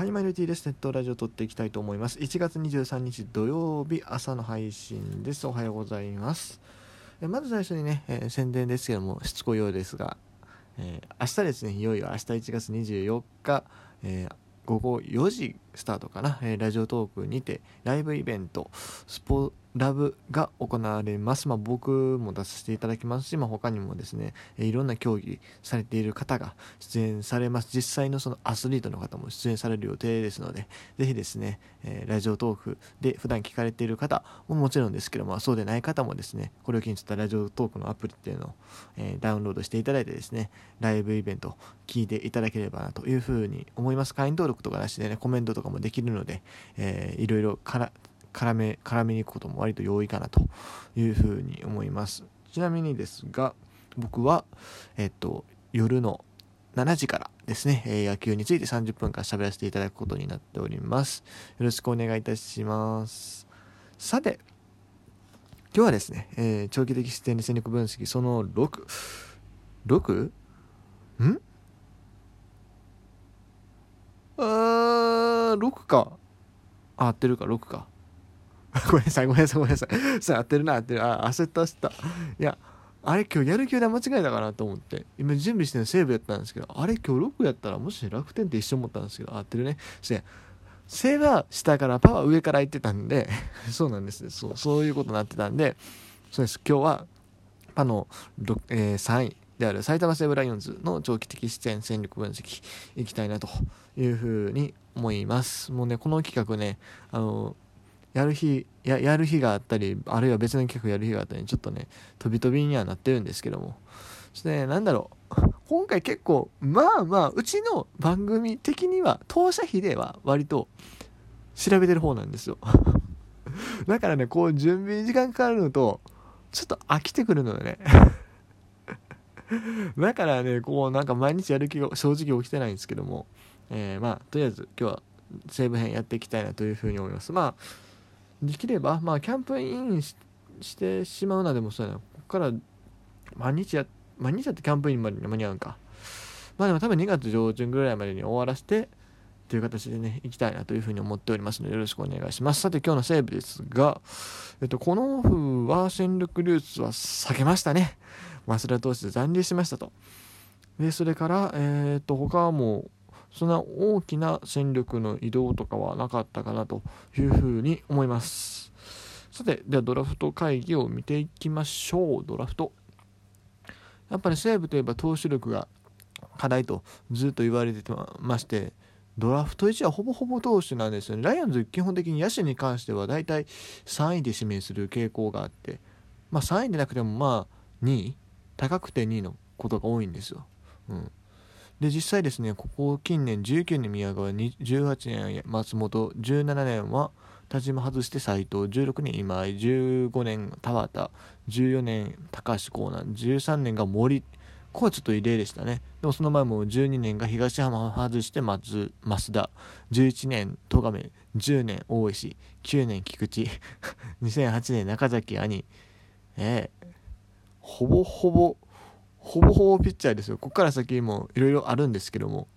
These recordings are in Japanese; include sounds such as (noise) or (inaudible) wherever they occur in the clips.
はい、マイルティです。ネットラジオ撮っていきたいと思います。1月23日土曜日朝の配信です。おはようございます。えまず最初にね、えー、宣伝ですけども、しつこいようですが、えー、明日ですね、いよいよ明日1月24日、えー、午後4時スタートかな、えラジオトークにてライブイベント、スポラブが行われます。まあ、僕も出させていただきますし、まあ、他にもですねえ、いろんな競技されている方が出演されます。実際のそのアスリートの方も出演される予定ですので、ぜひですね、えー、ラジオトークで普段聞かれている方ももちろんですけども、そうでない方もですね、これを機にちょっとラジオトークのアプリっていうのを、えー、ダウンロードしていただいてですね、ライブイベント聞いていただければなというふうに思います。会員登録とかなしでね、コメントとかとかもできるので、えー、いろいろから絡め絡めに行くことも割と容易かなというふうに思います。ちなみにですが僕はえっと夜の7時からですね、え野球について30分間喋らせていただくことになっております。よろしくお願いいたします。さて今日はですね、えー、長期的視点で戦力分析その 6, 6? んあー6かあ合ってるか6か (laughs) ごめんなさい、ごめんなさい、ごめんなさい。それ合ってるな、合ってる。あ、焦った、焦った。いや、あれ今日やる気で間違えたかなと思って、今準備してるのセーブやったんですけど、あれ今日6やったらもし楽天って一緒思ったんですけど、合ってるね。せセーブは下からパワー上から行ってたんで、(laughs) そうなんですねそう、そういうことになってたんで、そうです。今日は、パの、えー、3位である埼玉西武ライオンズの長期的視点戦力分析いきたいなというふうに思います。もうね、この企画ね、あの、やる日ややる日があったりあるいは別の企画やる日があったりちょっとね飛び飛びにはなってるんですけども。そしてね何だろう。今回結構まあまあうちの番組的には当社費では割と調べてる方なんですよ。(laughs) だからねこう準備時間かかるのとちょっと飽きてくるのよね。(laughs) だからねこうなんか毎日やる気が正直起きてないんですけども。えー、まあとりあえず今日は西武編やっていきたいなというふうに思いますまあできれば、まあ、キャンプインしてしまうなでもそうやな。ここから毎日や、毎日やってキャンプインまでに間に合うんか。まあでも多分2月上旬ぐらいまでに終わらせて、という形でね、行きたいなというふうに思っておりますので、よろしくお願いします。さて、今日のセーブですが、えっと、このオフは戦力流出は避けましたね。増田投手で残留しましたと。で、それから、えー、っと、他はもう、そんな大きな戦力の移動とかはなかったかなというふうに思います。さて、ではドラフト会議を見ていきましょう。ドラフト。やっぱり西武といえば投手力が課題とずっと言われてまして、ドラフト1はほぼほぼ投手なんですよね。ライオンズ基本的に野手に関しては大体3位で指名する傾向があって、まあ3位でなくてもまあ2位、高くて2位のことが多いんですよ。うん。で実際ですねここ近年19年宮川18年松本17年は田島外して斎藤16年今井15年田畑14年高橋光南13年が森。ここはちょっと異例でしたね。でもその前も12年が東浜外して松増田11年戸亀10年大石9年菊池 (laughs) 2008年中崎兄。えー、ほぼほぼほぼほぼピッチャーですよ。ここから先もいろいろあるんですけども、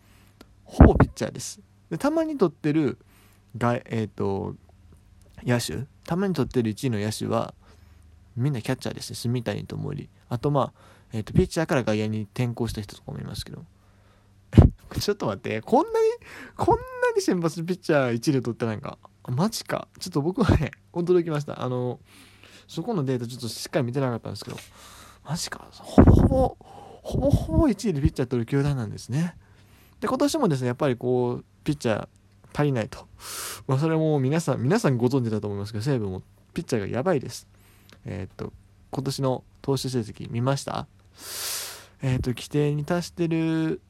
ほぼピッチャーです。でたまに取ってるが、えーと、野手、たまに取ってる1位の野手は、みんなキャッチャーですね。住谷智則。あと、まあ、えーと、ピッチャーから外野に転向した人とかもいますけど。(laughs) ちょっと待って、こんなに、こんなに先発ピッチャー1位で取ってないんか。マジか。ちょっと僕はね、驚きました。あの、そこのデータちょっとしっかり見てなかったんですけど、マジか。ほぼほぼ、ほぼほぼ1位でピッチャー取る球団なんですね。で、今年もですね、やっぱりこう、ピッチャー足りないと。まあ、それも皆さん、皆さんご存知だと思いますけど、西武もピッチャーがやばいです。えー、っと、今年の投手成績見ました？えー、っと、規定に達してる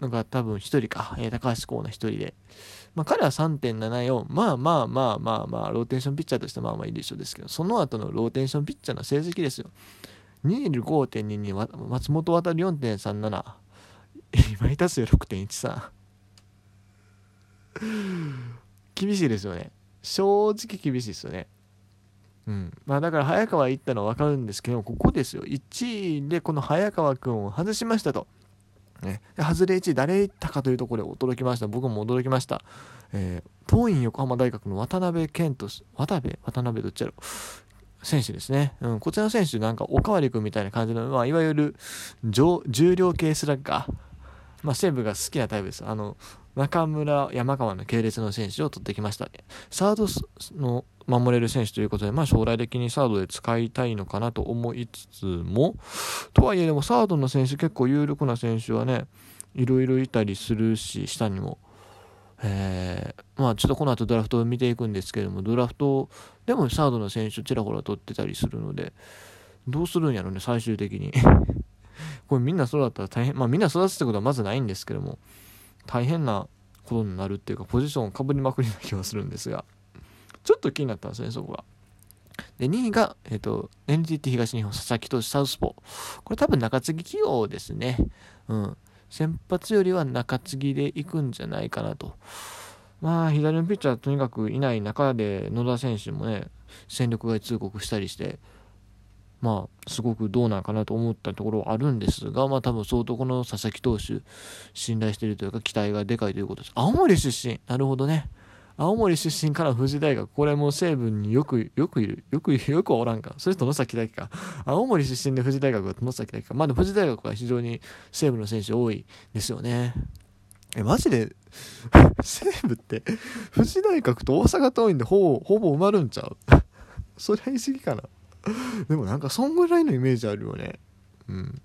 のが多分1人か、えー、高橋光成1人で。まあ、彼は3.74、まあまあまあまあまあ、ローテーションピッチャーとしてまあまあいいでしょうですけど、その後のローテーションピッチャーの成績ですよ。ニール5.22松本渡4.37今井達也6.13厳しいですよね。正直厳しいですよね。うん。まあだから早川行ったのは分かるんですけどここですよ。1位でこの早川君を外しましたと。ね、外れ1位誰いったかというところで驚きました。僕も驚きました、えー、桐蔭横浜大学の渡辺健人渡辺？渡辺どっちやろ？選手ですね、うん、こちらの選手なんかおかわり君みたいな感じの、まあ、いわゆる重量系スラッガー、まあ、西武が好きなタイプです。あの中村山川の系列の選手を取ってきました。サードの守れる選手ということで、まあ、将来的にサードで使いたいのかなと思いつつもとはいえでもサードの選手結構有力な選手はねいろいろいたりするし下にも。えー、まあちょっとこの後ドラフトを見ていくんですけれどもドラフトでもサードの選手ちらほら取ってたりするのでどうするんやろね最終的に (laughs) これみんなそうだったら大変まあみんな育つってことはまずないんですけども大変なことになるっていうかポジションをかぶりまくりな気はするんですがちょっと気になったんですねそこが。で2位が、えーと、NTT 東日本佐々木投手サウスポーこれ多分中継ぎ起用ですね。うん先発よりは中継ぎで行くんじゃないかなと。まあ、左のピッチャーとにかくいない中で、野田選手もね、戦力外通告したりして、まあ、すごくどうなんかなと思ったところはあるんですが、まあ、多分相当この佐々木投手、信頼しているというか、期待がでかいということです。青森出身、なるほどね。青森出身から富士大学、これも西武によく、よくいる。よく、よくおらんか。それと野崎大輝か。青森出身で富士大学は野崎大輝か。まあでも富士大学は非常に西武の選手多いですよね。え、マジで、(laughs) 西武って、富士大学と大阪桐蔭でほぼ、ほぼ埋まるんちゃう？(laughs) そりゃ言い過ぎかな。でもなんかそんぐらいのイメージあるよね。うん。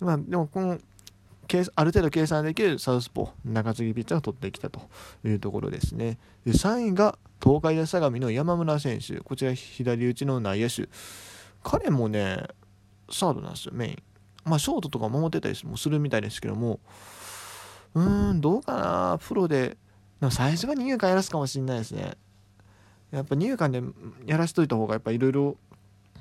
まあでもこの、ある程度計算できるサウスポー中継ぎピッチャーが取ってきたというところですね。で3位が東海大相模の山村選手。こちら左打ちの内野手。彼もねサードなんですよメイン。まあショートとか守ってたりもするみたいですけども。うーんどうかな。プロで。でも最初が二遊間やらすかもしれないですね。やっぱ二遊間でやらしといた方がやっぱいろいろ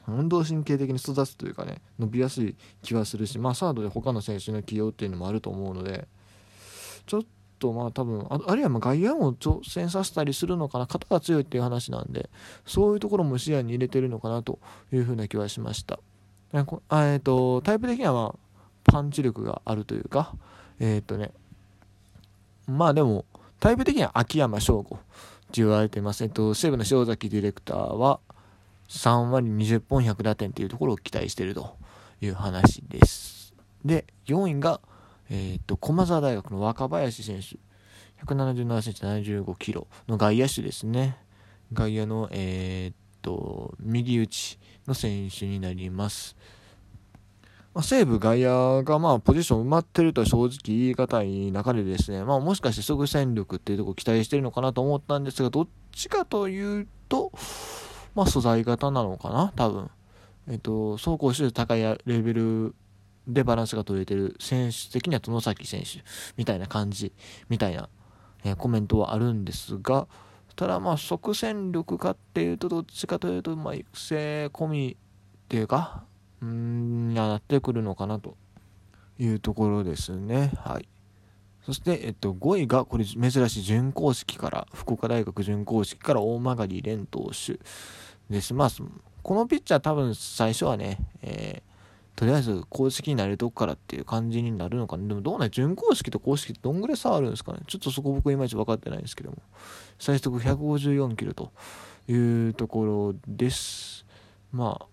運動神経的に育つというかね伸びやすい気はするしまあサードで他の選手の起用っていうのもあると思うのでちょっとまあ多分あるいはま外野も挑戦させたりするのかな肩が強いっていう話なんでそういうところも視野に入れてるのかなというふうな気はしました。え、ー、とタイプ的にはまあパンチ力があるというかえっ、ー、とねまあでもタイプ的には秋山翔吾って言われてます。えっと、西武の塩崎ディレクターは、3割20本100打点っていうところを期待しているという話です。で、4位が、えっ、と、駒澤大学の若林選手。177センチ75キロの外野手ですね。外野の、えっと、右打ちの選手になります。まあ、西武外野がまあポジション埋まってるとは正直言い難い中でですね、まあ、もしかして即戦力っていうところ期待してるのかなと思ったんですが、どっちかというと、まあ、素材型なのかな、多分。えっと、走行手高いレベルでバランスが取れてる選手的には外崎選手みたいな感じみたいな、えー、コメントはあるんですが、ただまあ即戦力かっていうとどっちかというとまあ育成込みっていうかうんなってくるのかなというところですねはいそして、えっと、5位がこれ珍しい準公式から福岡大学準公式から大曲蓮投手です。まあ、このピッチャー多分最初はね、えー、とりあえず公式になれるとこからっていう感じになるのかな。でもどうなん準公式と公式ってどんぐらい差あるんですかね。ちょっとそこ僕いまいち分かってないんですけども。最速154キロというところです。まあ。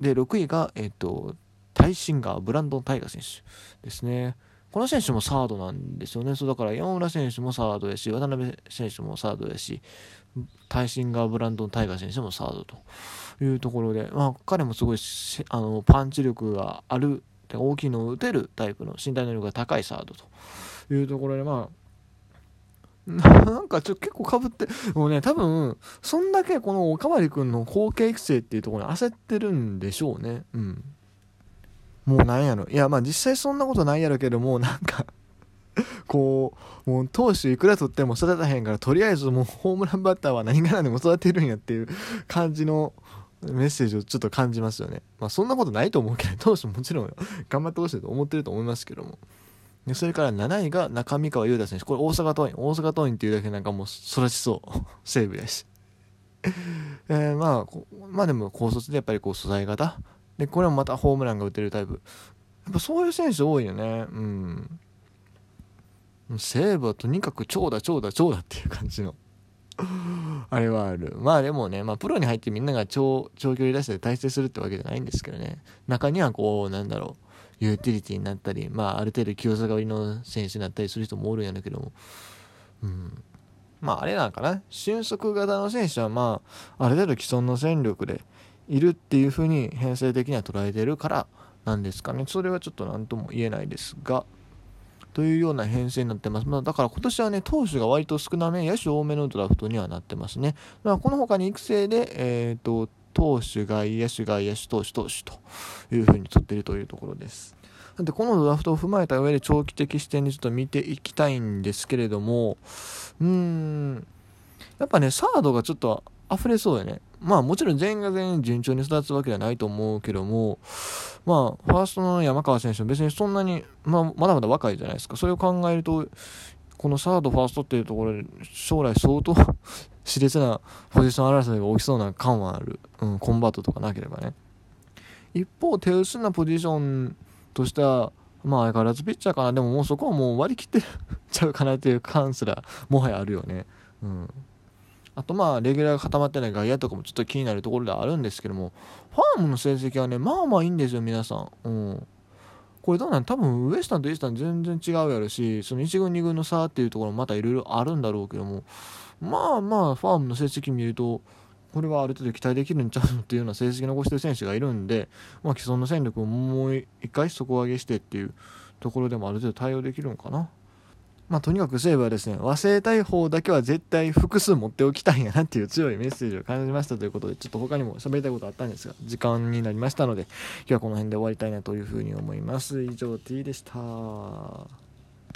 で、6位が、えっ、と、タイシンガー、ブランドン・タイガー選手ですね。この選手もサードなんですよね。そうだから山村選手もサードやし、渡辺選手もサードやし、タイシンガー・ブランドン・タイガー選手もサードというところで、まあ、彼もすごいあのパンチ力がある、大きいのを打てるタイプの身体能力が高いサードというところで、まあ、(laughs) なんかちょっと結構かぶって、もうね、多分、そんだけこのおかわり君の後継育成っていうところに焦ってるんでしょうね。うん。もうなんやろ。いや、まあ実際そんなことないやろけども、なんか (laughs) こう、もう投手いくら取っても育たへんから、とりあえずもうホームランバッターは何が何でも育てるんやっていう感じのメッセージをちょっと感じますよね。まあそんなことないと思うけど、投手もちろん頑張ってほしいと思ってると思いますけども。でそれから7位が中見川優太選手。これ大阪桐蔭。大阪桐蔭っていうだけなんかもう育ちそう。(laughs) 西武やし。えー、まあ、まあでも高卒でやっぱりこう素材型。で、これもまたホームランが打てるタイプ。やっぱそういう選手多いよねうん西武はとにかく長打長打長打っていう感じの (laughs) あれはあるまあでもね、まあ、プロに入ってみんなが長長距離出して体制するってわけじゃないんですけどね中にはこうなんだろうユーティリティになったり、まあ、ある程度清さがりの選手になったりする人もおるんやけども、うん、まああれなんかな。俊足型の選手はまあある程度既存の戦力でいるっていう風に編成的には捉えてるからなんですかね。それはちょっと何とも言えないですが。というような編成になってます。まあ、だから今年はね、投手が割と少なめ、野手多めのドラフトにはなってますね。まあ、この他に育成で、えっ、ー、と、投手、外野手、外野手、投手、投手というふうに取っているというところです。でこのドラフトを踏まえた上で長期的視点でちょっと見ていきたいんですけれども、うーん、やっぱね、サードがちょっと溢れそうやね。まあもちろん全員が全員順調に育つわけではないと思うけども、まあファーストの山川選手も別にそんなに、まあまだまだ若いじゃないですか。それを考えると、このサード、ファーストっていうところで将来相当熾烈なポジション争いが起きそうな感はある。うん、コンバートとかなければね。一方、手薄なポジションとしては、まあ相変わらずピッチャーかな。でももうそこはもう割り切ってちゃうかなっていう感すらもはやあるよね。うん。あとまあレギュラーが固まってない外野とかもちょっと気になるところではあるんですけどもファームの成績はねまあまあいいんですよ皆さんうんこれどうなん？多分ウエスタンとイースタン全然違うやろしその1軍2軍の差っていうところもまたいろいろあるんだろうけどもまあまあファームの成績見るとこれはある程度期待できるんちゃうのっていうような成績残してる選手がいるんで、まあ、既存の戦力をもう一回底上げしてっていうところでもある程度対応できるのかな。まあ、とにかく西武はですね、忘れたい方だけは絶対複数持っておきたいんやなっていう強いメッセージを感じましたということで、ちょっと他にも喋りたいことあったんですが、時間になりましたので、今日はこの辺で終わりたいなというふうに思います。以上 T でした。